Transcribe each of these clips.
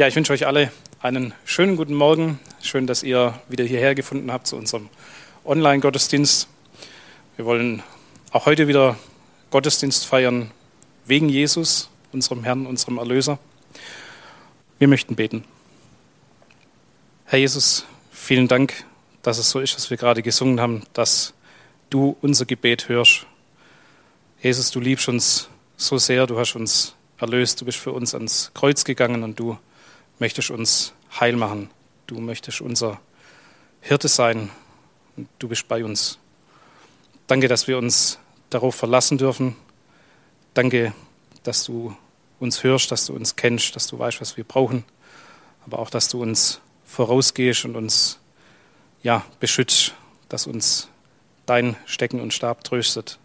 Ja, ich wünsche euch alle einen schönen guten Morgen. Schön, dass ihr wieder hierher gefunden habt zu unserem Online-Gottesdienst. Wir wollen auch heute wieder Gottesdienst feiern wegen Jesus, unserem Herrn, unserem Erlöser. Wir möchten beten. Herr Jesus, vielen Dank, dass es so ist, was wir gerade gesungen haben, dass du unser Gebet hörst. Jesus, du liebst uns so sehr, du hast uns erlöst, du bist für uns ans Kreuz gegangen und du möchtest uns heil machen. Du möchtest unser Hirte sein und du bist bei uns. Danke, dass wir uns darauf verlassen dürfen. Danke, dass du uns hörst, dass du uns kennst, dass du weißt, was wir brauchen, aber auch, dass du uns vorausgehst und uns ja, beschützt, dass uns dein Stecken und Stab tröstet,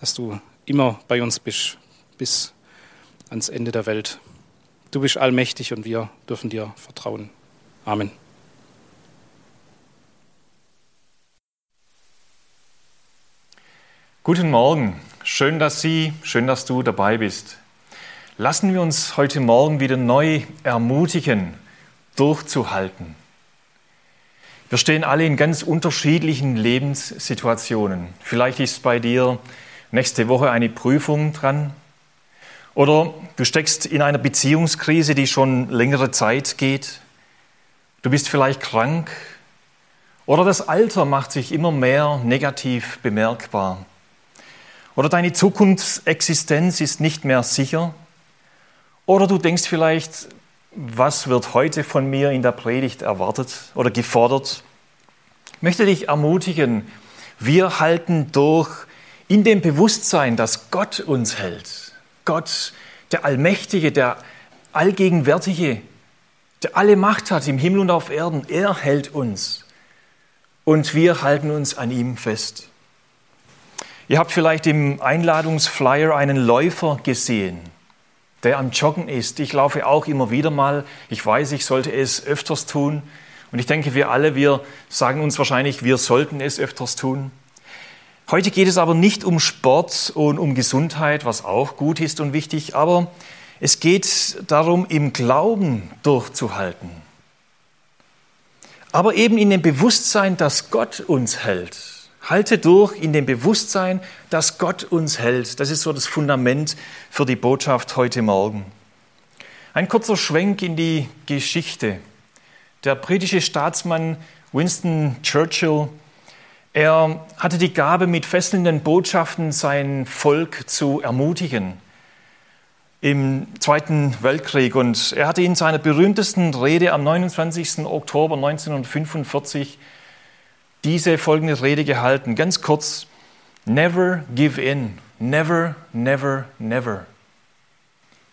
dass du immer bei uns bist bis ans Ende der Welt. Du bist allmächtig und wir dürfen dir vertrauen. Amen. Guten Morgen. Schön, dass Sie, schön, dass du dabei bist. Lassen wir uns heute Morgen wieder neu ermutigen, durchzuhalten. Wir stehen alle in ganz unterschiedlichen Lebenssituationen. Vielleicht ist bei dir nächste Woche eine Prüfung dran, oder du steckst in einer Beziehungskrise, die schon längere Zeit geht. Du bist vielleicht krank. Oder das Alter macht sich immer mehr negativ bemerkbar. Oder deine Zukunftsexistenz ist nicht mehr sicher. Oder du denkst vielleicht, was wird heute von mir in der Predigt erwartet oder gefordert? Ich möchte dich ermutigen, wir halten durch in dem Bewusstsein, dass Gott uns hält Gott, der Allmächtige, der Allgegenwärtige, der alle Macht hat im Himmel und auf Erden, er hält uns. Und wir halten uns an ihm fest. Ihr habt vielleicht im Einladungsflyer einen Läufer gesehen, der am Joggen ist. Ich laufe auch immer wieder mal. Ich weiß, ich sollte es öfters tun. Und ich denke, wir alle, wir sagen uns wahrscheinlich, wir sollten es öfters tun. Heute geht es aber nicht um Sport und um Gesundheit, was auch gut ist und wichtig, aber es geht darum, im Glauben durchzuhalten. Aber eben in dem Bewusstsein, dass Gott uns hält. Halte durch in dem Bewusstsein, dass Gott uns hält. Das ist so das Fundament für die Botschaft heute Morgen. Ein kurzer Schwenk in die Geschichte. Der britische Staatsmann Winston Churchill er hatte die Gabe, mit fesselnden Botschaften sein Volk zu ermutigen im Zweiten Weltkrieg. Und er hatte in seiner berühmtesten Rede am 29. Oktober 1945 diese folgende Rede gehalten, ganz kurz. Never give in, never, never, never.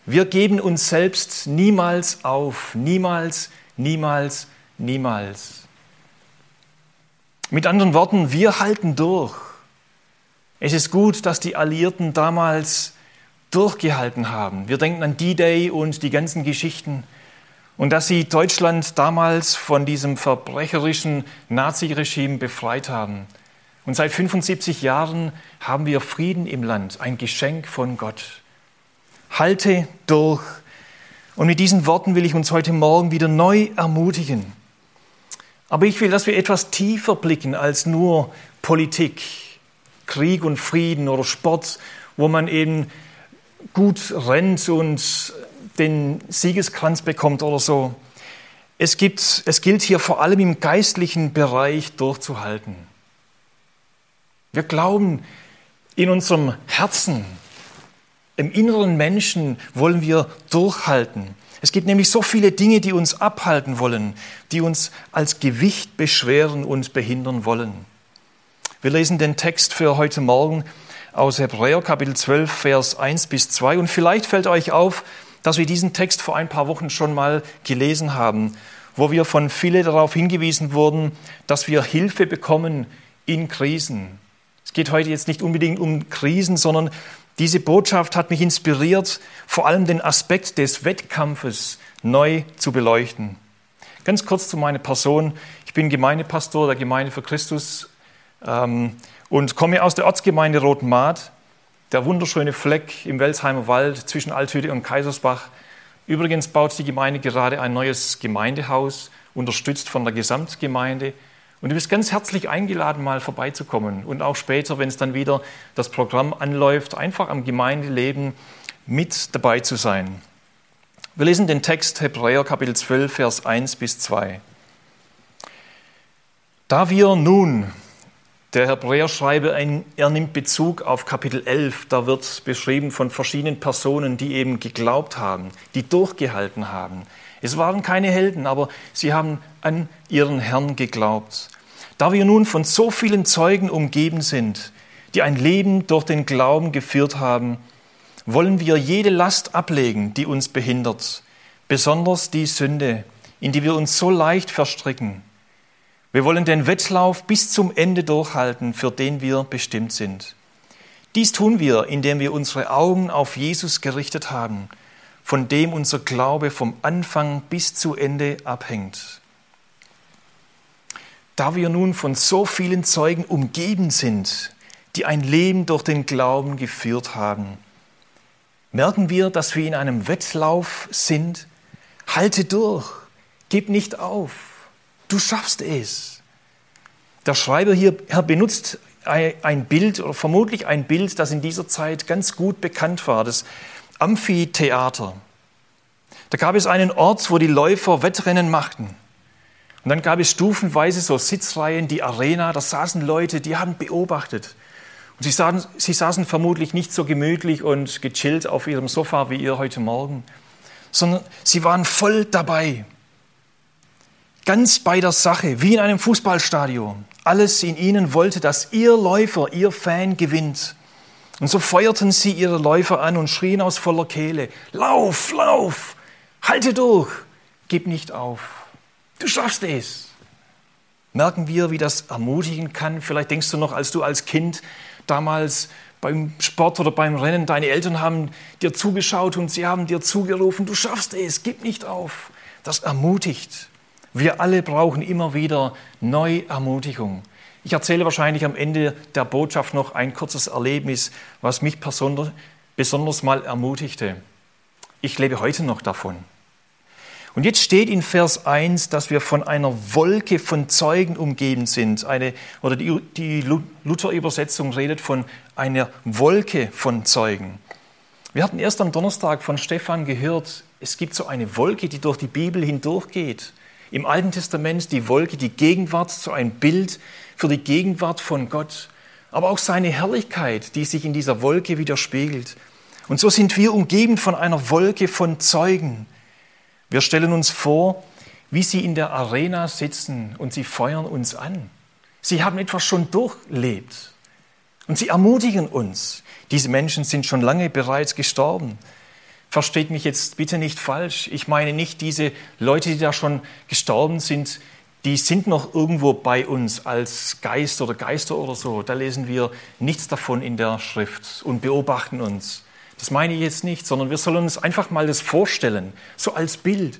Wir geben uns selbst niemals auf, niemals, niemals, niemals. Mit anderen Worten, wir halten durch. Es ist gut, dass die Alliierten damals durchgehalten haben. Wir denken an D-Day und die ganzen Geschichten und dass sie Deutschland damals von diesem verbrecherischen Naziregime befreit haben. Und seit 75 Jahren haben wir Frieden im Land, ein Geschenk von Gott. Halte durch. Und mit diesen Worten will ich uns heute Morgen wieder neu ermutigen. Aber ich will, dass wir etwas tiefer blicken als nur Politik, Krieg und Frieden oder Sport, wo man eben gut rennt und den Siegeskranz bekommt oder so. Es, gibt, es gilt hier vor allem im geistlichen Bereich durchzuhalten. Wir glauben, in unserem Herzen, im inneren Menschen wollen wir durchhalten. Es gibt nämlich so viele Dinge, die uns abhalten wollen, die uns als Gewicht beschweren und behindern wollen. Wir lesen den Text für heute Morgen aus Hebräer Kapitel 12, Vers 1 bis 2. Und vielleicht fällt euch auf, dass wir diesen Text vor ein paar Wochen schon mal gelesen haben, wo wir von viele darauf hingewiesen wurden, dass wir Hilfe bekommen in Krisen. Es geht heute jetzt nicht unbedingt um Krisen, sondern diese Botschaft hat mich inspiriert, vor allem den Aspekt des Wettkampfes neu zu beleuchten. Ganz kurz zu meiner Person. Ich bin Gemeindepastor der Gemeinde für Christus ähm, und komme aus der Ortsgemeinde Rothenmaat, der wunderschöne Fleck im Welsheimer Wald zwischen Althütte und Kaisersbach. Übrigens baut die Gemeinde gerade ein neues Gemeindehaus, unterstützt von der Gesamtgemeinde. Und du bist ganz herzlich eingeladen, mal vorbeizukommen. Und auch später, wenn es dann wieder das Programm anläuft, einfach am Gemeindeleben mit dabei zu sein. Wir lesen den Text Hebräer Kapitel 12, Vers 1 bis 2. Da wir nun, der Hebräerschreiber, er nimmt Bezug auf Kapitel 11, da wird beschrieben von verschiedenen Personen, die eben geglaubt haben, die durchgehalten haben. Es waren keine Helden, aber sie haben an ihren Herrn geglaubt. Da wir nun von so vielen Zeugen umgeben sind, die ein Leben durch den Glauben geführt haben, wollen wir jede Last ablegen, die uns behindert, besonders die Sünde, in die wir uns so leicht verstricken. Wir wollen den Wettlauf bis zum Ende durchhalten, für den wir bestimmt sind. Dies tun wir, indem wir unsere Augen auf Jesus gerichtet haben, von dem unser Glaube vom Anfang bis zu Ende abhängt. Da wir nun von so vielen Zeugen umgeben sind, die ein Leben durch den Glauben geführt haben, merken wir, dass wir in einem Wettlauf sind. Halte durch, gib nicht auf, du schaffst es. Der Schreiber hier benutzt ein Bild oder vermutlich ein Bild, das in dieser Zeit ganz gut bekannt war, das Amphitheater. Da gab es einen Ort, wo die Läufer Wettrennen machten. Und dann gab es stufenweise so Sitzreihen, die Arena, da saßen Leute, die haben beobachtet. Und sie saßen, sie saßen vermutlich nicht so gemütlich und gechillt auf ihrem Sofa wie ihr heute Morgen, sondern sie waren voll dabei. Ganz bei der Sache, wie in einem Fußballstadion. Alles in ihnen wollte, dass ihr Läufer, ihr Fan gewinnt. Und so feuerten sie ihre Läufer an und schrien aus voller Kehle, Lauf, lauf, halte durch, gib nicht auf, du schaffst es. Merken wir, wie das ermutigen kann. Vielleicht denkst du noch, als du als Kind damals beim Sport oder beim Rennen, deine Eltern haben dir zugeschaut und sie haben dir zugerufen, du schaffst es, gib nicht auf. Das ermutigt. Wir alle brauchen immer wieder neue Ermutigung. Ich erzähle wahrscheinlich am Ende der Botschaft noch ein kurzes Erlebnis, was mich besonders mal ermutigte. Ich lebe heute noch davon. Und jetzt steht in Vers 1, dass wir von einer Wolke von Zeugen umgeben sind. Eine, oder die, die Luther-Übersetzung redet von einer Wolke von Zeugen. Wir hatten erst am Donnerstag von Stefan gehört, es gibt so eine Wolke, die durch die Bibel hindurchgeht. Im Alten Testament die Wolke, die Gegenwart, so ein Bild für die Gegenwart von Gott, aber auch seine Herrlichkeit, die sich in dieser Wolke widerspiegelt. Und so sind wir umgeben von einer Wolke von Zeugen. Wir stellen uns vor, wie sie in der Arena sitzen und sie feuern uns an. Sie haben etwas schon durchlebt und sie ermutigen uns. Diese Menschen sind schon lange bereits gestorben. Versteht mich jetzt bitte nicht falsch. Ich meine nicht diese Leute, die da schon gestorben sind, die sind noch irgendwo bei uns als Geist oder Geister oder so. Da lesen wir nichts davon in der Schrift und beobachten uns. Das meine ich jetzt nicht, sondern wir sollen uns einfach mal das vorstellen, so als Bild.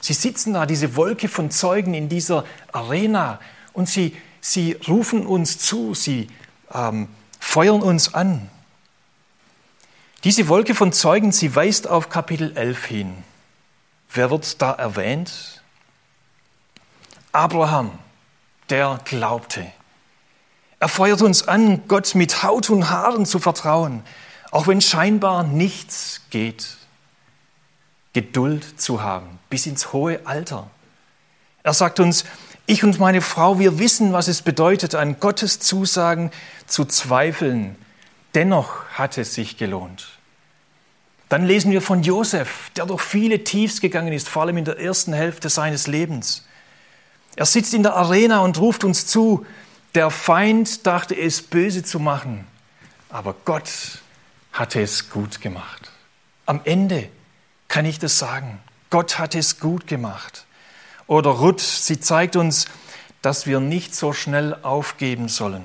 Sie sitzen da, diese Wolke von Zeugen in dieser Arena und sie, sie rufen uns zu, sie ähm, feuern uns an. Diese Wolke von Zeugen, sie weist auf Kapitel 11 hin. Wer wird da erwähnt? Abraham, der glaubte. Er feuert uns an, Gott mit Haut und Haaren zu vertrauen. Auch wenn scheinbar nichts geht, Geduld zu haben bis ins hohe Alter. Er sagt uns, ich und meine Frau, wir wissen, was es bedeutet, an Gottes Zusagen zu zweifeln. Dennoch hat es sich gelohnt. Dann lesen wir von Josef, der durch viele Tiefs gegangen ist, vor allem in der ersten Hälfte seines Lebens. Er sitzt in der Arena und ruft uns zu, der Feind dachte es böse zu machen, aber Gott hatte es gut gemacht. Am Ende kann ich das sagen. Gott hat es gut gemacht. Oder Ruth, sie zeigt uns, dass wir nicht so schnell aufgeben sollen.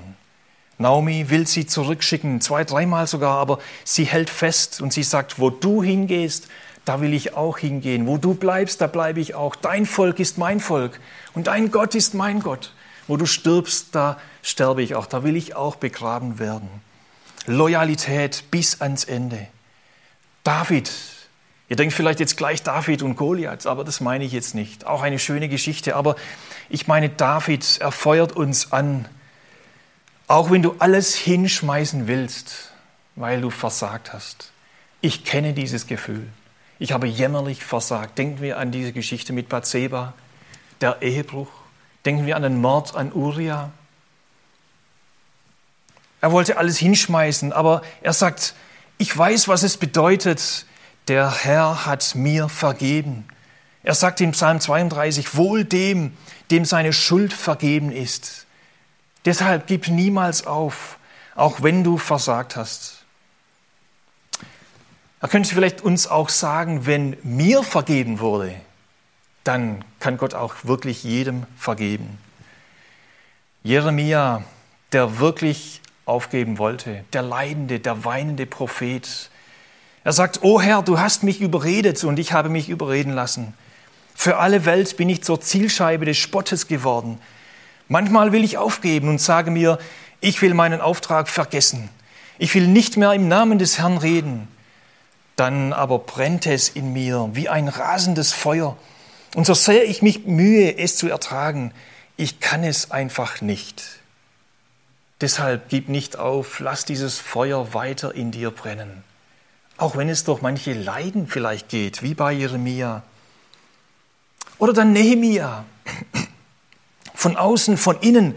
Naomi will sie zurückschicken, zwei, dreimal sogar, aber sie hält fest und sie sagt, wo du hingehst, da will ich auch hingehen. Wo du bleibst, da bleibe ich auch. Dein Volk ist mein Volk und dein Gott ist mein Gott. Wo du stirbst, da sterbe ich auch, da will ich auch begraben werden. Loyalität bis ans Ende. David, Ihr denkt vielleicht jetzt gleich David und Goliath, aber das meine ich jetzt nicht. Auch eine schöne Geschichte, aber ich meine, David, er feuert uns an, auch wenn du alles hinschmeißen willst, weil du versagt hast. Ich kenne dieses Gefühl. Ich habe jämmerlich versagt. Denken wir an diese Geschichte mit Bathseba, der Ehebruch. Denken wir an den Mord an Uriah. Er wollte alles hinschmeißen, aber er sagt, ich weiß, was es bedeutet, der Herr hat mir vergeben. Er sagt in Psalm 32, wohl dem, dem seine Schuld vergeben ist. Deshalb gib niemals auf, auch wenn du versagt hast. Er könnte vielleicht uns auch sagen, wenn mir vergeben wurde, dann kann Gott auch wirklich jedem vergeben. Jeremia, der wirklich aufgeben wollte, der leidende, der weinende Prophet, er sagt, O Herr, du hast mich überredet und ich habe mich überreden lassen. Für alle Welt bin ich zur Zielscheibe des Spottes geworden. Manchmal will ich aufgeben und sage mir, ich will meinen Auftrag vergessen. Ich will nicht mehr im Namen des Herrn reden. Dann aber brennt es in mir wie ein rasendes Feuer. Und so sehr ich mich mühe, es zu ertragen, ich kann es einfach nicht. Deshalb gib nicht auf, lass dieses Feuer weiter in dir brennen. Auch wenn es durch manche Leiden vielleicht geht, wie bei Jeremia. Oder dann Nehemia. Von außen, von innen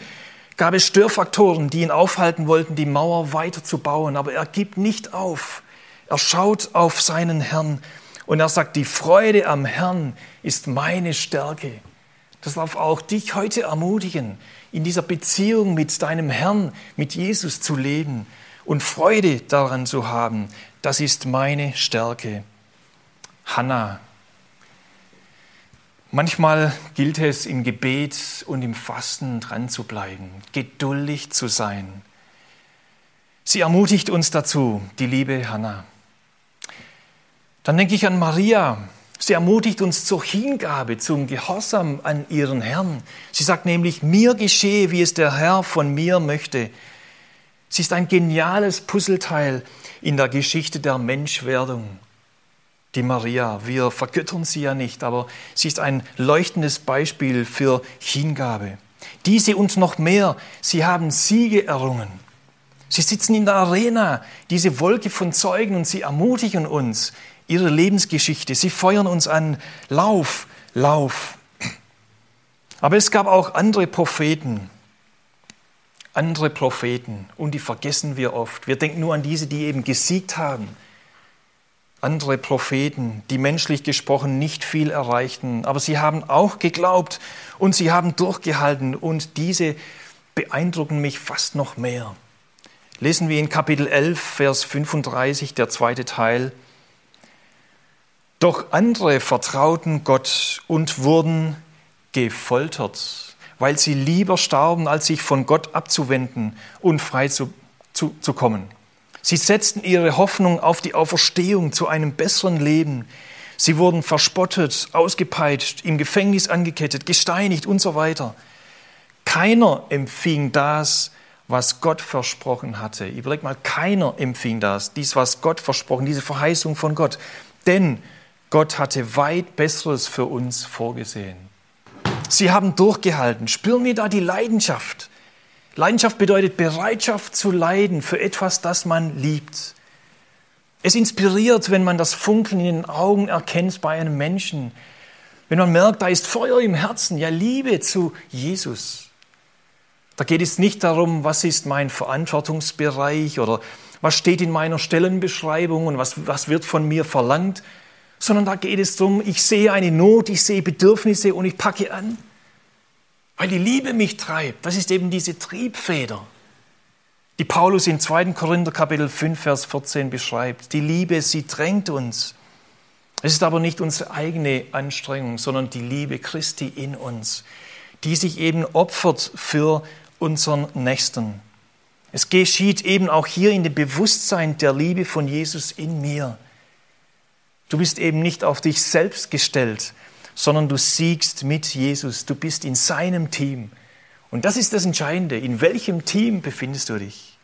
gab es Störfaktoren, die ihn aufhalten wollten, die Mauer weiter zu bauen. Aber er gibt nicht auf. Er schaut auf seinen Herrn und er sagt, die Freude am Herrn ist meine Stärke. Das darf auch dich heute ermutigen, in dieser Beziehung mit deinem Herrn, mit Jesus zu leben und Freude daran zu haben, das ist meine Stärke. Hannah. Manchmal gilt es im Gebet und im Fasten dran zu bleiben, geduldig zu sein. Sie ermutigt uns dazu, die liebe Hannah. Dann denke ich an Maria. Sie ermutigt uns zur Hingabe, zum Gehorsam an ihren Herrn. Sie sagt nämlich, mir geschehe, wie es der Herr von mir möchte. Sie ist ein geniales Puzzleteil in der Geschichte der Menschwerdung. Die Maria, wir vergöttern sie ja nicht, aber sie ist ein leuchtendes Beispiel für Hingabe. Diese und noch mehr, sie haben Siege errungen. Sie sitzen in der Arena, diese Wolke von Zeugen, und sie ermutigen uns, ihre Lebensgeschichte. Sie feuern uns an, lauf, lauf. Aber es gab auch andere Propheten, andere Propheten und die vergessen wir oft. Wir denken nur an diese, die eben gesiegt haben. Andere Propheten, die menschlich gesprochen nicht viel erreichten, aber sie haben auch geglaubt und sie haben durchgehalten und diese beeindrucken mich fast noch mehr. Lesen wir in Kapitel 11, Vers 35, der zweite Teil. Doch andere vertrauten Gott und wurden gefoltert weil sie lieber starben, als sich von Gott abzuwenden und frei zu, zu, zu kommen. Sie setzten ihre Hoffnung auf die Auferstehung zu einem besseren Leben. Sie wurden verspottet, ausgepeitscht, im Gefängnis angekettet, gesteinigt und so weiter. Keiner empfing das, was Gott versprochen hatte. Überleg mal, keiner empfing das, dies, was Gott versprochen, diese Verheißung von Gott. Denn Gott hatte weit Besseres für uns vorgesehen. Sie haben durchgehalten. Spüren wir da die Leidenschaft? Leidenschaft bedeutet Bereitschaft zu leiden für etwas, das man liebt. Es inspiriert, wenn man das Funkeln in den Augen erkennt bei einem Menschen. Wenn man merkt, da ist Feuer im Herzen, ja Liebe zu Jesus. Da geht es nicht darum, was ist mein Verantwortungsbereich oder was steht in meiner Stellenbeschreibung und was, was wird von mir verlangt, sondern da geht es darum, ich sehe eine Not, ich sehe Bedürfnisse und ich packe an, weil die Liebe mich treibt. Das ist eben diese Triebfeder, die Paulus in 2. Korinther Kapitel 5, Vers 14 beschreibt. Die Liebe, sie drängt uns. Es ist aber nicht unsere eigene Anstrengung, sondern die Liebe Christi in uns, die sich eben opfert für unseren Nächsten. Es geschieht eben auch hier in dem Bewusstsein der Liebe von Jesus in mir. Du bist eben nicht auf dich selbst gestellt, sondern du siegst mit Jesus. Du bist in seinem Team. Und das ist das Entscheidende. In welchem Team befindest du dich?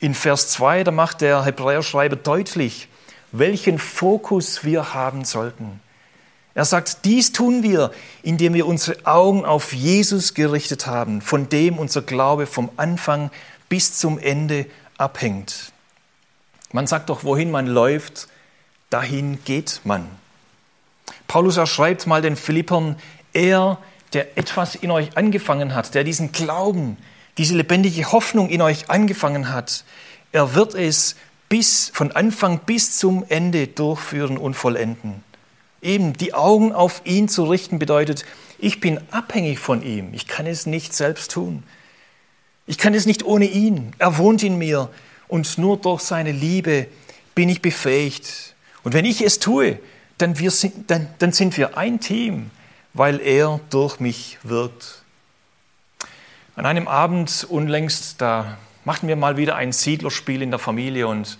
In Vers 2, da macht der Hebräerschreiber deutlich, welchen Fokus wir haben sollten. Er sagt, dies tun wir, indem wir unsere Augen auf Jesus gerichtet haben, von dem unser Glaube vom Anfang bis zum Ende abhängt. Man sagt doch, wohin man läuft, dahin geht man. Paulus erschreibt mal den Philippern, er, der etwas in euch angefangen hat, der diesen Glauben, diese lebendige Hoffnung in euch angefangen hat, er wird es bis, von Anfang bis zum Ende durchführen und vollenden. Eben die Augen auf ihn zu richten bedeutet, ich bin abhängig von ihm. Ich kann es nicht selbst tun. Ich kann es nicht ohne ihn. Er wohnt in mir und nur durch seine Liebe bin ich befähigt. Und wenn ich es tue, dann, wir sind, dann, dann sind wir ein Team, weil er durch mich wirkt. An einem Abend unlängst, da machten wir mal wieder ein Siedlerspiel in der Familie und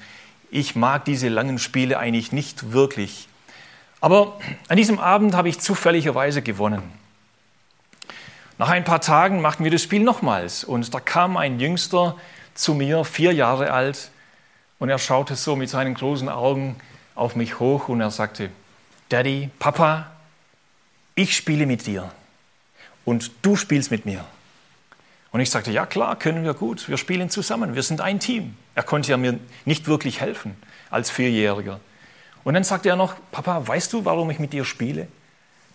ich mag diese langen Spiele eigentlich nicht wirklich. Aber an diesem Abend habe ich zufälligerweise gewonnen. Nach ein paar Tagen machten wir das Spiel nochmals und da kam ein Jüngster zu mir, vier Jahre alt, und er schaute so mit seinen großen Augen auf mich hoch und er sagte, Daddy, Papa, ich spiele mit dir und du spielst mit mir. Und ich sagte, ja klar, können wir gut, wir spielen zusammen, wir sind ein Team. Er konnte ja mir nicht wirklich helfen als Vierjähriger. Und dann sagte er noch, Papa, weißt du, warum ich mit dir spiele?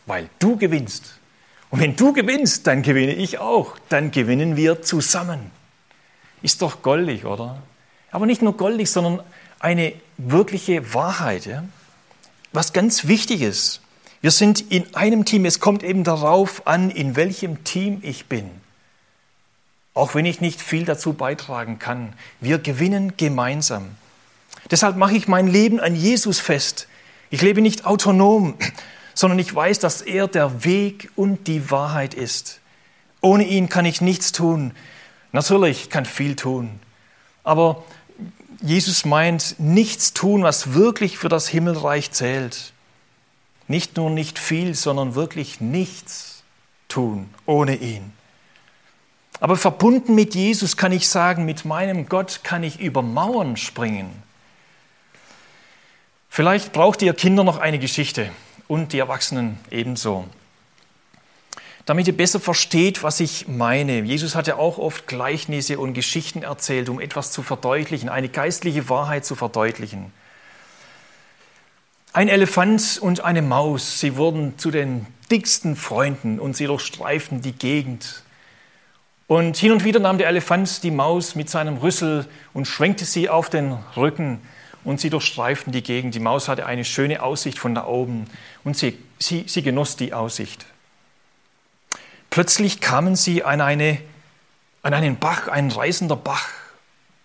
Weil du gewinnst. Und wenn du gewinnst, dann gewinne ich auch. Dann gewinnen wir zusammen. Ist doch goldig, oder? Aber nicht nur goldig, sondern eine wirkliche Wahrheit. Ja? Was ganz wichtig ist. Wir sind in einem Team. Es kommt eben darauf an, in welchem Team ich bin. Auch wenn ich nicht viel dazu beitragen kann. Wir gewinnen gemeinsam. Deshalb mache ich mein Leben an Jesus fest. Ich lebe nicht autonom, sondern ich weiß, dass er der Weg und die Wahrheit ist. Ohne ihn kann ich nichts tun. Natürlich kann viel tun. Aber Jesus meint, nichts tun, was wirklich für das Himmelreich zählt. Nicht nur nicht viel, sondern wirklich nichts tun ohne ihn. Aber verbunden mit Jesus kann ich sagen, mit meinem Gott kann ich über Mauern springen. Vielleicht braucht ihr Kinder noch eine Geschichte und die Erwachsenen ebenso. Damit ihr besser versteht, was ich meine. Jesus hat ja auch oft Gleichnisse und Geschichten erzählt, um etwas zu verdeutlichen, eine geistliche Wahrheit zu verdeutlichen. Ein Elefant und eine Maus, sie wurden zu den dicksten Freunden und sie durchstreiften die Gegend. Und hin und wieder nahm der Elefant die Maus mit seinem Rüssel und schwenkte sie auf den Rücken und sie durchstreiften die Gegend. Die Maus hatte eine schöne Aussicht von da oben und sie, sie, sie genoss die Aussicht. Plötzlich kamen sie an, eine, an einen Bach, ein reißender Bach.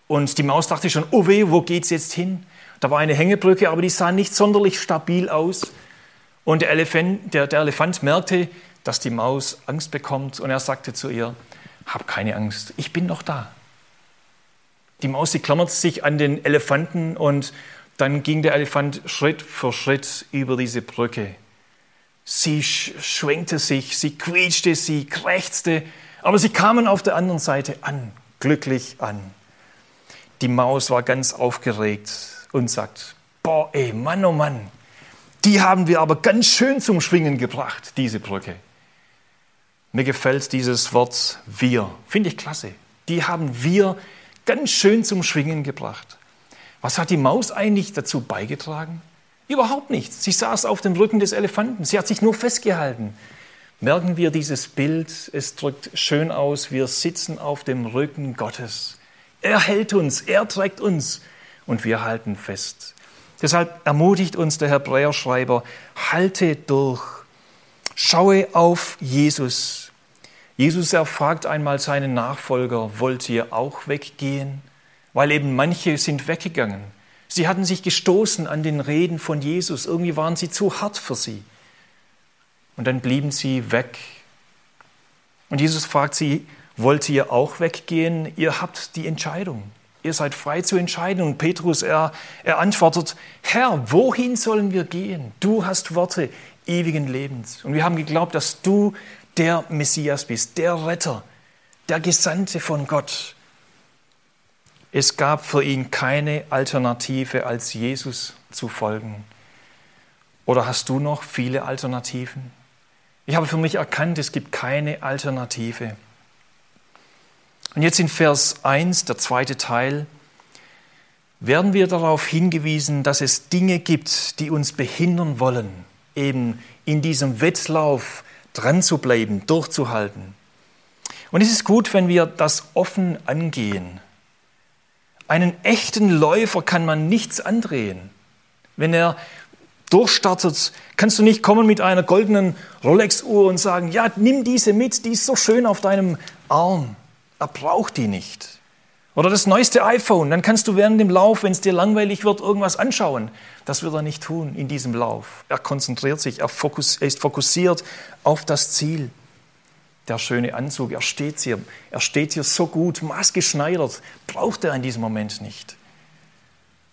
Und die Maus dachte schon, oh weh, wo geht's jetzt hin? Da war eine Hängebrücke, aber die sah nicht sonderlich stabil aus. Und der Elefant, der, der Elefant merkte, dass die Maus Angst bekommt und er sagte zu ihr, hab keine Angst, ich bin noch da. Die Maus, die klammert sich an den Elefanten und dann ging der Elefant Schritt für Schritt über diese Brücke. Sie schwenkte sich, sie quietschte, sie krächzte, aber sie kamen auf der anderen Seite an, glücklich an. Die Maus war ganz aufgeregt und sagt, boah, ey, Mann, oh Mann, die haben wir aber ganz schön zum Schwingen gebracht, diese Brücke. Mir gefällt dieses Wort wir, finde ich klasse. Die haben wir ganz schön zum Schwingen gebracht. Was hat die Maus eigentlich dazu beigetragen? Überhaupt nichts. Sie saß auf dem Rücken des Elefanten. Sie hat sich nur festgehalten. Merken wir dieses Bild, es drückt schön aus, wir sitzen auf dem Rücken Gottes. Er hält uns, er trägt uns und wir halten fest. Deshalb ermutigt uns der Hebräerschreiber, halte durch, schaue auf Jesus, Jesus erfragt einmal seinen Nachfolger, wollt ihr auch weggehen? Weil eben manche sind weggegangen. Sie hatten sich gestoßen an den Reden von Jesus. Irgendwie waren sie zu hart für sie. Und dann blieben sie weg. Und Jesus fragt sie, wollt ihr auch weggehen? Ihr habt die Entscheidung. Ihr seid frei zu entscheiden. Und Petrus, er, er antwortet, Herr, wohin sollen wir gehen? Du hast Worte ewigen Lebens. Und wir haben geglaubt, dass du der Messias bist, der Retter, der Gesandte von Gott. Es gab für ihn keine Alternative, als Jesus zu folgen? Oder hast du noch viele Alternativen? Ich habe für mich erkannt, es gibt keine Alternative. Und jetzt in Vers 1, der zweite Teil, werden wir darauf hingewiesen, dass es Dinge gibt, die uns behindern wollen, eben in diesem Wettlauf dran zu bleiben, durchzuhalten. Und es ist gut, wenn wir das offen angehen. Einen echten Läufer kann man nichts andrehen. Wenn er durchstartet, kannst du nicht kommen mit einer goldenen Rolex-Uhr und sagen, ja, nimm diese mit, die ist so schön auf deinem Arm. Er braucht die nicht. Oder das neueste iPhone, dann kannst du während dem Lauf, wenn es dir langweilig wird, irgendwas anschauen. Das wird er nicht tun in diesem Lauf. Er konzentriert sich, er, ist fokussiert auf das Ziel. Der schöne Anzug, er steht hier, er steht hier so gut, maßgeschneidert, braucht er in diesem Moment nicht.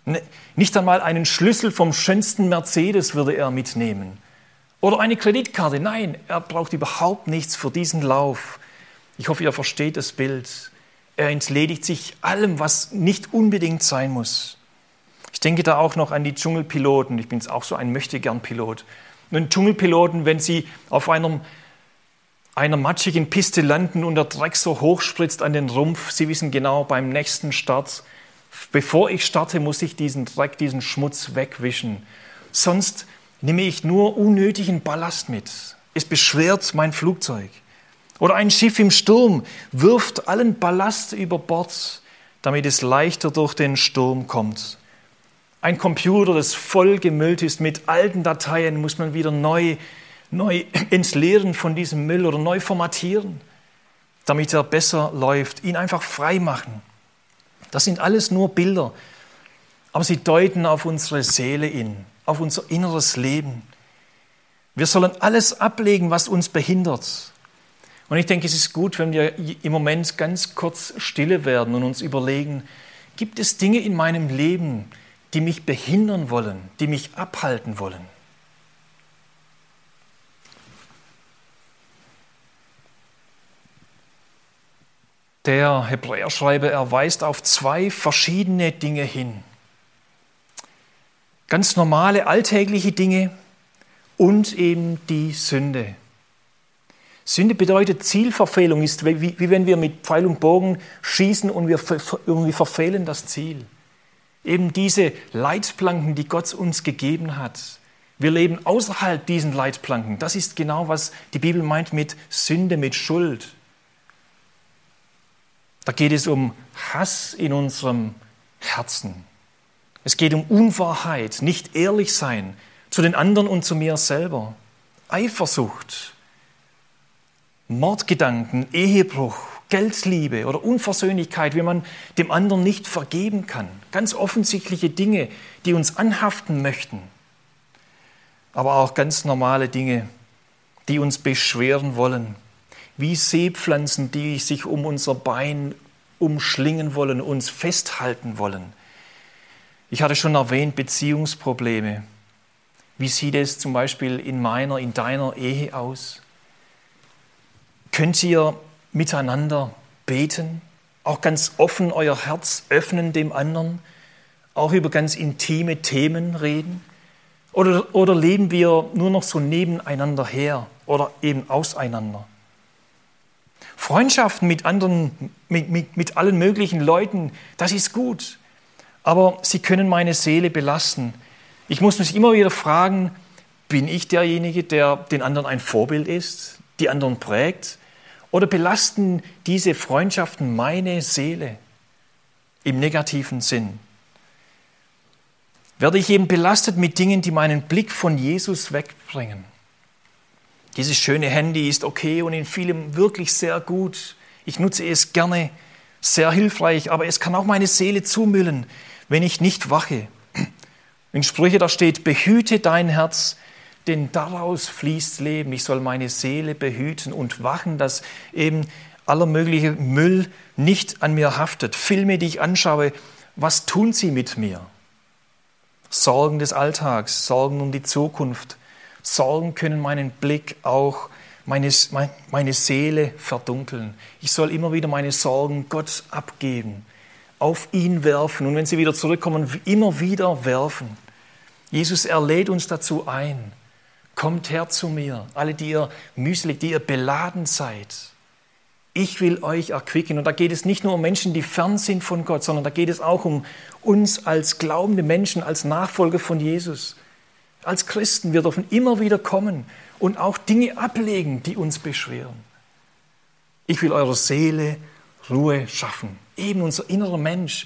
Ne, nicht einmal einen Schlüssel vom schönsten Mercedes würde er mitnehmen. Oder eine Kreditkarte. Nein, er braucht überhaupt nichts für diesen Lauf. Ich hoffe, ihr versteht das Bild. Er entledigt sich allem, was nicht unbedingt sein muss. Ich denke da auch noch an die Dschungelpiloten. Ich bin auch so ein Möchtegern-Pilot. Nun, Dschungelpiloten, wenn sie auf einem, einer matschigen Piste landen und der Dreck so hoch spritzt an den Rumpf, sie wissen genau, beim nächsten Start, bevor ich starte, muss ich diesen Dreck, diesen Schmutz wegwischen. Sonst nehme ich nur unnötigen Ballast mit. Es beschwert mein Flugzeug. Oder ein Schiff im Sturm wirft allen Ballast über Bord, damit es leichter durch den Sturm kommt. Ein Computer, das voll gemüllt ist mit alten Dateien, muss man wieder neu, neu entleeren von diesem Müll oder neu formatieren, damit er besser läuft, ihn einfach frei machen. Das sind alles nur Bilder, aber sie deuten auf unsere Seele in, auf unser inneres Leben. Wir sollen alles ablegen, was uns behindert, und ich denke, es ist gut, wenn wir im Moment ganz kurz stille werden und uns überlegen, gibt es Dinge in meinem Leben, die mich behindern wollen, die mich abhalten wollen? Der Hebräerschreiber, er weist auf zwei verschiedene Dinge hin. Ganz normale alltägliche Dinge und eben die Sünde. Sünde bedeutet Zielverfehlung, ist wie, wie wenn wir mit Pfeil und Bogen schießen und wir irgendwie verfehlen das Ziel. Eben diese Leitplanken, die Gott uns gegeben hat. Wir leben außerhalb diesen Leitplanken. Das ist genau, was die Bibel meint mit Sünde, mit Schuld. Da geht es um Hass in unserem Herzen. Es geht um Unwahrheit, nicht ehrlich sein zu den anderen und zu mir selber. Eifersucht, Mordgedanken, Ehebruch, Geldliebe oder Unversöhnlichkeit, wenn man dem anderen nicht vergeben kann. Ganz offensichtliche Dinge, die uns anhaften möchten. Aber auch ganz normale Dinge, die uns beschweren wollen. Wie Seepflanzen, die sich um unser Bein umschlingen wollen, uns festhalten wollen. Ich hatte schon erwähnt, Beziehungsprobleme. Wie sieht es zum Beispiel in meiner, in deiner Ehe aus? Könnt ihr miteinander beten, auch ganz offen euer Herz öffnen dem anderen, auch über ganz intime Themen reden? Oder, oder leben wir nur noch so nebeneinander her oder eben auseinander? Freundschaften mit anderen, mit, mit, mit allen möglichen Leuten, das ist gut, aber sie können meine Seele belasten. Ich muss mich immer wieder fragen, bin ich derjenige, der den anderen ein Vorbild ist, die anderen prägt? Oder belasten diese Freundschaften meine Seele im negativen Sinn? Werde ich eben belastet mit Dingen, die meinen Blick von Jesus wegbringen? Dieses schöne Handy ist okay und in vielem wirklich sehr gut. Ich nutze es gerne, sehr hilfreich, aber es kann auch meine Seele zumüllen, wenn ich nicht wache. In Sprüche da steht, behüte dein Herz, denn daraus fließt Leben. Ich soll meine Seele behüten und wachen, dass eben aller mögliche Müll nicht an mir haftet. Filme, die ich anschaue, was tun sie mit mir? Sorgen des Alltags, Sorgen um die Zukunft. Sorgen können meinen Blick auch, meine, meine Seele verdunkeln. Ich soll immer wieder meine Sorgen Gott abgeben, auf ihn werfen und wenn sie wieder zurückkommen, immer wieder werfen. Jesus, er lädt uns dazu ein. Kommt her zu mir, alle, die ihr mühselig, die ihr beladen seid. Ich will euch erquicken. Und da geht es nicht nur um Menschen, die fern sind von Gott, sondern da geht es auch um uns als glaubende Menschen, als Nachfolger von Jesus. Als Christen, wir dürfen immer wieder kommen und auch Dinge ablegen, die uns beschweren. Ich will eurer Seele Ruhe schaffen. Eben unser innerer Mensch,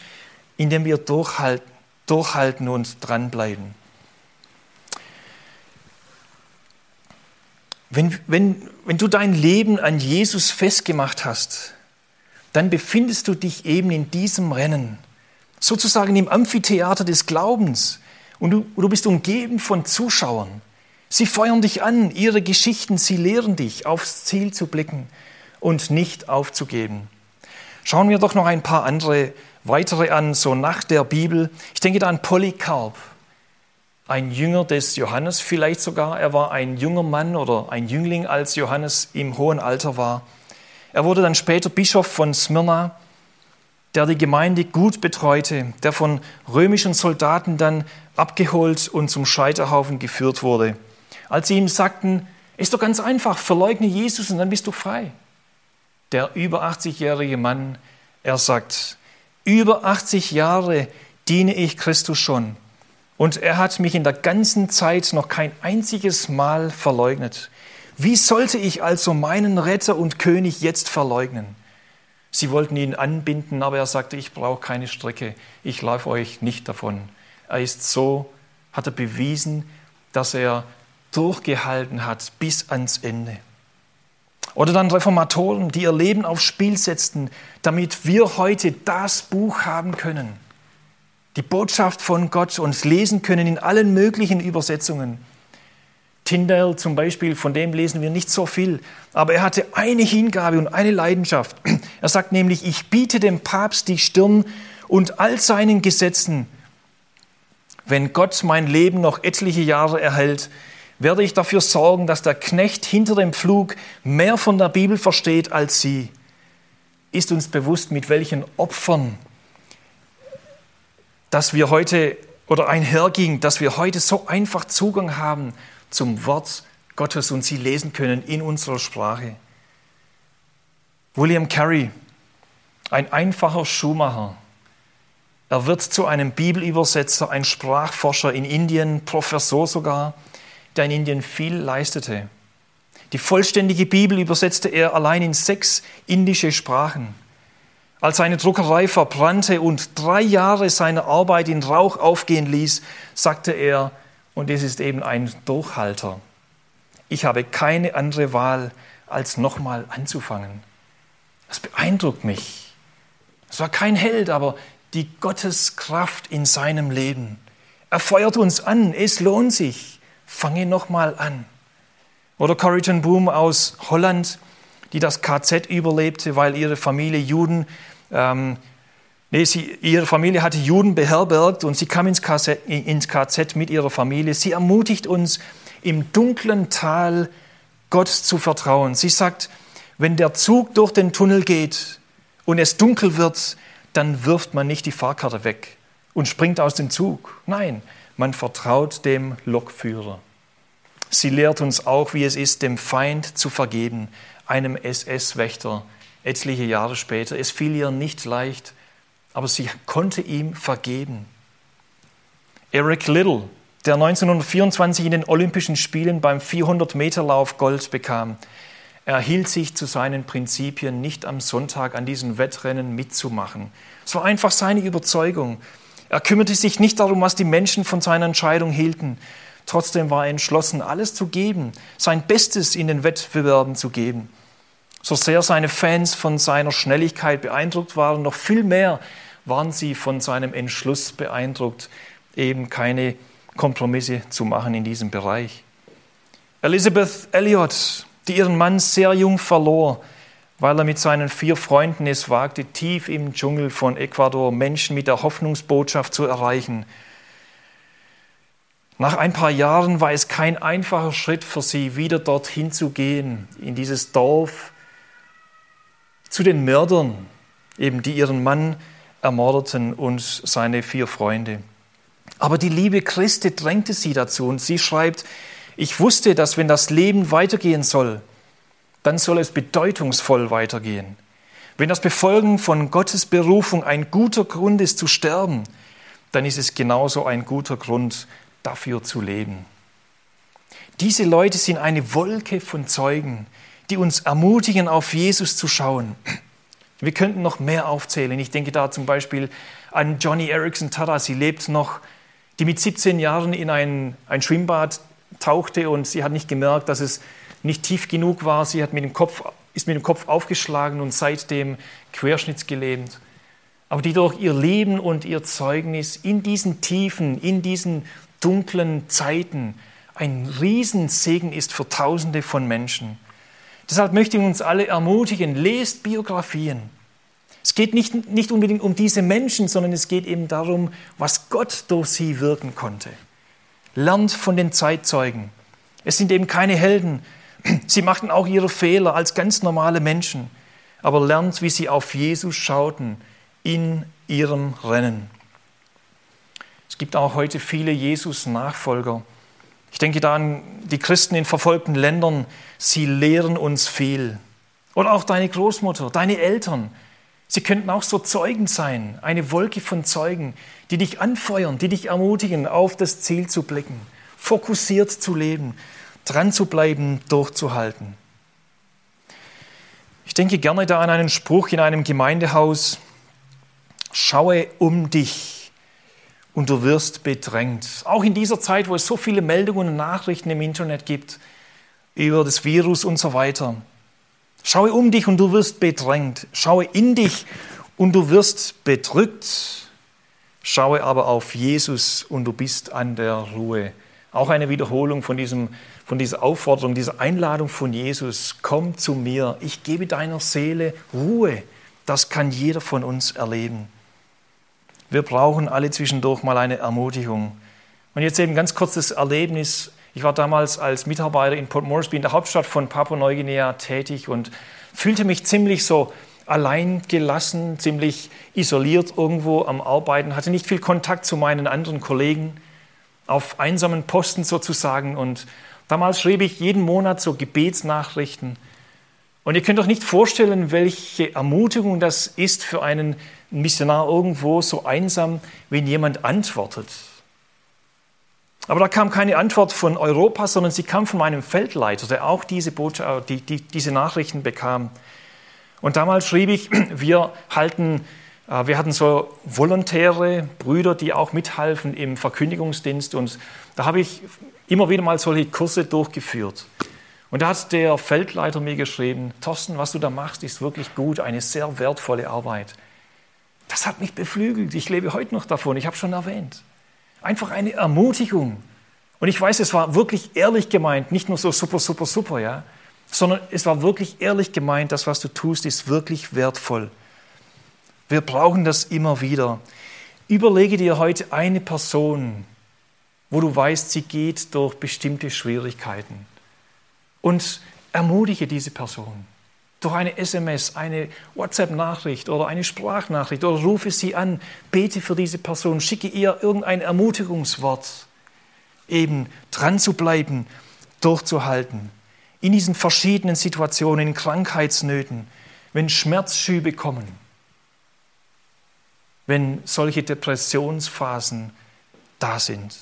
in dem wir durchhalten, durchhalten und dranbleiben. Wenn, wenn, wenn du dein Leben an Jesus festgemacht hast, dann befindest du dich eben in diesem Rennen, sozusagen im Amphitheater des Glaubens. Und du, du bist umgeben von Zuschauern. Sie feuern dich an, ihre Geschichten, sie lehren dich, aufs Ziel zu blicken und nicht aufzugeben. Schauen wir doch noch ein paar andere weitere an, so nach der Bibel. Ich denke da an Polycarp ein Jünger des Johannes vielleicht sogar. Er war ein junger Mann oder ein Jüngling, als Johannes im hohen Alter war. Er wurde dann später Bischof von Smyrna, der die Gemeinde gut betreute, der von römischen Soldaten dann abgeholt und zum Scheiterhaufen geführt wurde. Als sie ihm sagten, ist doch ganz einfach, verleugne Jesus und dann bist du frei. Der über 80-jährige Mann, er sagt, über 80 Jahre diene ich Christus schon und er hat mich in der ganzen Zeit noch kein einziges Mal verleugnet. Wie sollte ich also meinen Retter und König jetzt verleugnen? Sie wollten ihn anbinden, aber er sagte, ich brauche keine Strecke, ich laufe euch nicht davon. Er ist so, hat er bewiesen, dass er durchgehalten hat bis ans Ende. Oder dann Reformatoren, die ihr Leben aufs Spiel setzten, damit wir heute das Buch haben können die Botschaft von Gott uns lesen können in allen möglichen Übersetzungen. Tyndale zum Beispiel, von dem lesen wir nicht so viel, aber er hatte eine Hingabe und eine Leidenschaft. Er sagt nämlich, ich biete dem Papst die Stirn und all seinen Gesetzen. Wenn Gott mein Leben noch etliche Jahre erhält, werde ich dafür sorgen, dass der Knecht hinter dem Pflug mehr von der Bibel versteht als Sie. Ist uns bewusst, mit welchen Opfern dass wir heute oder einherging, dass wir heute so einfach Zugang haben zum Wort Gottes und sie lesen können in unserer Sprache. William Carey, ein einfacher Schuhmacher. Er wird zu einem Bibelübersetzer, ein Sprachforscher in Indien, Professor sogar, der in Indien viel leistete. Die vollständige Bibel übersetzte er allein in sechs indische Sprachen. Als seine Druckerei verbrannte und drei Jahre seiner Arbeit in Rauch aufgehen ließ, sagte er, und es ist eben ein Durchhalter, ich habe keine andere Wahl, als nochmal anzufangen. Das beeindruckt mich. Es war kein Held, aber die Gotteskraft in seinem Leben. Er feuert uns an, es lohnt sich, fange nochmal an. Oder Corrie Boom aus Holland, die das KZ überlebte, weil ihre Familie Juden ähm, nee, sie, ihre Familie hatte Juden beherbergt und sie kam ins KZ, ins KZ mit ihrer Familie. Sie ermutigt uns, im dunklen Tal Gott zu vertrauen. Sie sagt, wenn der Zug durch den Tunnel geht und es dunkel wird, dann wirft man nicht die Fahrkarte weg und springt aus dem Zug. Nein, man vertraut dem Lokführer. Sie lehrt uns auch, wie es ist, dem Feind zu vergeben, einem SS-Wächter, etliche Jahre später. Es fiel ihr nicht leicht, aber sie konnte ihm vergeben. Eric Little, der 1924 in den Olympischen Spielen beim 400-Meter-Lauf Gold bekam, er hielt sich zu seinen Prinzipien, nicht am Sonntag an diesen Wettrennen mitzumachen. Es war einfach seine Überzeugung. Er kümmerte sich nicht darum, was die Menschen von seiner Entscheidung hielten. Trotzdem war er entschlossen, alles zu geben, sein Bestes in den Wettbewerben zu geben. So sehr seine Fans von seiner Schnelligkeit beeindruckt waren, noch viel mehr waren sie von seinem Entschluss beeindruckt, eben keine Kompromisse zu machen in diesem Bereich. Elizabeth Elliot, die ihren Mann sehr jung verlor, weil er mit seinen vier Freunden es wagte, tief im Dschungel von Ecuador Menschen mit der Hoffnungsbotschaft zu erreichen. Nach ein paar Jahren war es kein einfacher Schritt für sie, wieder dorthin zu gehen, in dieses Dorf, zu den Mördern, eben die ihren Mann ermordeten und seine vier Freunde. Aber die liebe Christi drängte sie dazu und sie schreibt, ich wusste, dass wenn das Leben weitergehen soll, dann soll es bedeutungsvoll weitergehen. Wenn das Befolgen von Gottes Berufung ein guter Grund ist zu sterben, dann ist es genauso ein guter Grund dafür zu leben. Diese Leute sind eine Wolke von Zeugen, die uns ermutigen, auf Jesus zu schauen. Wir könnten noch mehr aufzählen. Ich denke da zum Beispiel an Johnny Erickson Tada. Sie lebt noch, die mit 17 Jahren in ein, ein Schwimmbad tauchte und sie hat nicht gemerkt, dass es nicht tief genug war. Sie hat mit dem Kopf, ist mit dem Kopf aufgeschlagen und seitdem querschnittsgelähmt. Aber die durch ihr Leben und ihr Zeugnis in diesen Tiefen, in diesen dunklen Zeiten ein Riesensegen ist für Tausende von Menschen. Deshalb möchte ich uns alle ermutigen, lest Biografien. Es geht nicht, nicht unbedingt um diese Menschen, sondern es geht eben darum, was Gott durch sie wirken konnte. Lernt von den Zeitzeugen. Es sind eben keine Helden. Sie machten auch ihre Fehler als ganz normale Menschen. Aber lernt, wie sie auf Jesus schauten in ihrem Rennen. Es gibt auch heute viele Jesus-Nachfolger. Ich denke da an die Christen in verfolgten Ländern. Sie lehren uns viel. Oder auch deine Großmutter, deine Eltern. Sie könnten auch so Zeugen sein, eine Wolke von Zeugen, die dich anfeuern, die dich ermutigen, auf das Ziel zu blicken, fokussiert zu leben, dran zu bleiben, durchzuhalten. Ich denke gerne da an einen Spruch in einem Gemeindehaus. Schaue um dich und du wirst bedrängt. Auch in dieser Zeit, wo es so viele Meldungen und Nachrichten im Internet gibt über das Virus und so weiter. Schaue um dich und du wirst bedrängt. Schaue in dich und du wirst bedrückt. Schaue aber auf Jesus und du bist an der Ruhe. Auch eine Wiederholung von, diesem, von dieser Aufforderung, dieser Einladung von Jesus. Komm zu mir, ich gebe deiner Seele Ruhe. Das kann jeder von uns erleben. Wir brauchen alle zwischendurch mal eine Ermutigung. Und jetzt eben ganz kurzes Erlebnis. Ich war damals als Mitarbeiter in Port Moresby in der Hauptstadt von Papua-Neuguinea tätig und fühlte mich ziemlich so allein gelassen, ziemlich isoliert irgendwo am Arbeiten, hatte nicht viel Kontakt zu meinen anderen Kollegen, auf einsamen Posten sozusagen. Und damals schrieb ich jeden Monat so Gebetsnachrichten. Und ihr könnt euch nicht vorstellen, welche Ermutigung das ist für einen ein Missionar irgendwo so einsam, wenn jemand antwortet. Aber da kam keine Antwort von Europa, sondern sie kam von meinem Feldleiter, der auch diese, Botschaft, die, die, diese Nachrichten bekam. Und damals schrieb ich, wir halten, äh, wir hatten so volontäre Brüder, die auch mithalfen im Verkündigungsdienst. Und da habe ich immer wieder mal solche Kurse durchgeführt. Und da hat der Feldleiter mir geschrieben, Thorsten, was du da machst, ist wirklich gut, eine sehr wertvolle Arbeit. Das hat mich beflügelt. Ich lebe heute noch davon. Ich habe schon erwähnt. Einfach eine Ermutigung. Und ich weiß, es war wirklich ehrlich gemeint, nicht nur so super, super, super, ja, sondern es war wirklich ehrlich gemeint, das, was du tust, ist wirklich wertvoll. Wir brauchen das immer wieder. Überlege dir heute eine Person, wo du weißt, sie geht durch bestimmte Schwierigkeiten und ermutige diese Person durch eine SMS, eine WhatsApp-Nachricht oder eine Sprachnachricht oder rufe sie an, bete für diese Person, schicke ihr irgendein Ermutigungswort, eben dran zu bleiben, durchzuhalten. In diesen verschiedenen Situationen, in Krankheitsnöten, wenn Schmerzschübe kommen, wenn solche Depressionsphasen da sind.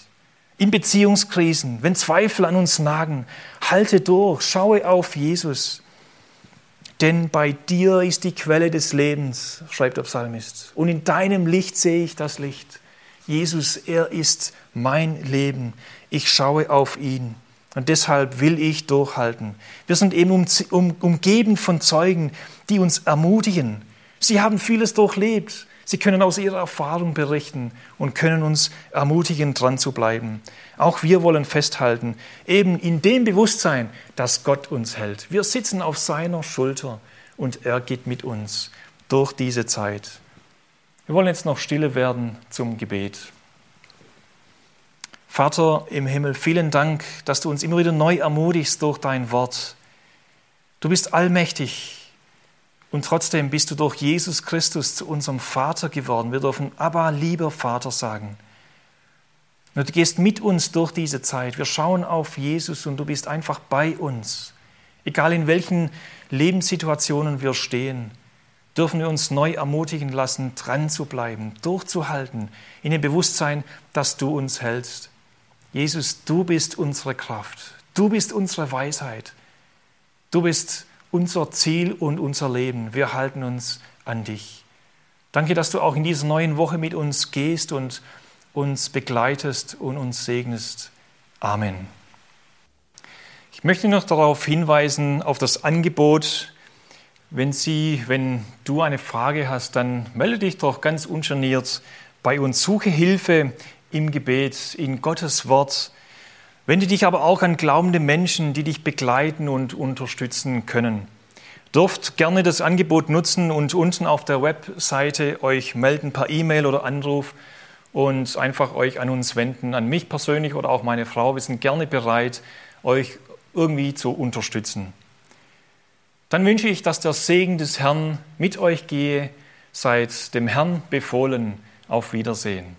In Beziehungskrisen, wenn Zweifel an uns nagen, halte durch, schaue auf Jesus. Denn bei dir ist die Quelle des Lebens, schreibt der Psalmist. Und in deinem Licht sehe ich das Licht. Jesus, er ist mein Leben. Ich schaue auf ihn. Und deshalb will ich durchhalten. Wir sind eben um, um, umgeben von Zeugen, die uns ermutigen. Sie haben vieles durchlebt. Sie können aus ihrer Erfahrung berichten und können uns ermutigen, dran zu bleiben. Auch wir wollen festhalten, eben in dem Bewusstsein, dass Gott uns hält. Wir sitzen auf seiner Schulter und er geht mit uns durch diese Zeit. Wir wollen jetzt noch stille werden zum Gebet. Vater im Himmel, vielen Dank, dass du uns immer wieder neu ermutigst durch dein Wort. Du bist allmächtig, und trotzdem bist du durch Jesus Christus zu unserem Vater geworden. Wir dürfen aber lieber Vater sagen. Und du gehst mit uns durch diese Zeit. Wir schauen auf Jesus und du bist einfach bei uns. Egal in welchen Lebenssituationen wir stehen, dürfen wir uns neu ermutigen lassen, dran zu bleiben, durchzuhalten, in dem Bewusstsein, dass du uns hältst. Jesus, du bist unsere Kraft, du bist unsere Weisheit, du bist unser Ziel und unser Leben. Wir halten uns an dich. Danke, dass du auch in dieser neuen Woche mit uns gehst und uns begleitest und uns segnest. Amen. Ich möchte noch darauf hinweisen, auf das Angebot, wenn Sie, wenn du eine Frage hast, dann melde dich doch ganz ungeniert bei uns. Suche Hilfe im Gebet, in Gottes Wort. Wende dich aber auch an glaubende Menschen, die dich begleiten und unterstützen können. Dürft gerne das Angebot nutzen und unten auf der Webseite euch melden per E-Mail oder Anruf und einfach euch an uns wenden, an mich persönlich oder auch meine Frau. Wir sind gerne bereit, euch irgendwie zu unterstützen. Dann wünsche ich, dass der Segen des Herrn mit euch gehe. Seid dem Herrn befohlen. Auf Wiedersehen.